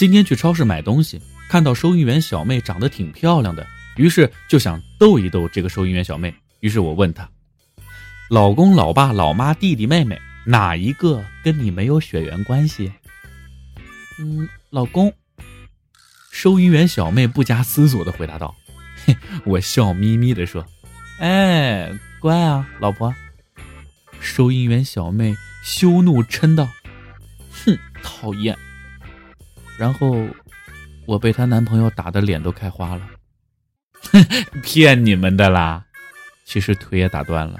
今天去超市买东西，看到收银员小妹长得挺漂亮的，于是就想逗一逗这个收银员小妹。于是我问她：“老公、老爸、老妈、弟弟、妹妹，哪一个跟你没有血缘关系？”嗯，老公。收银员小妹不加思索的回答道：“嘿。”我笑眯眯的说：“哎，乖啊，老婆。”收银员小妹羞怒嗔道：“哼，讨厌。”然后我被她男朋友打的脸都开花了。骗你们的啦！其实腿也打断了。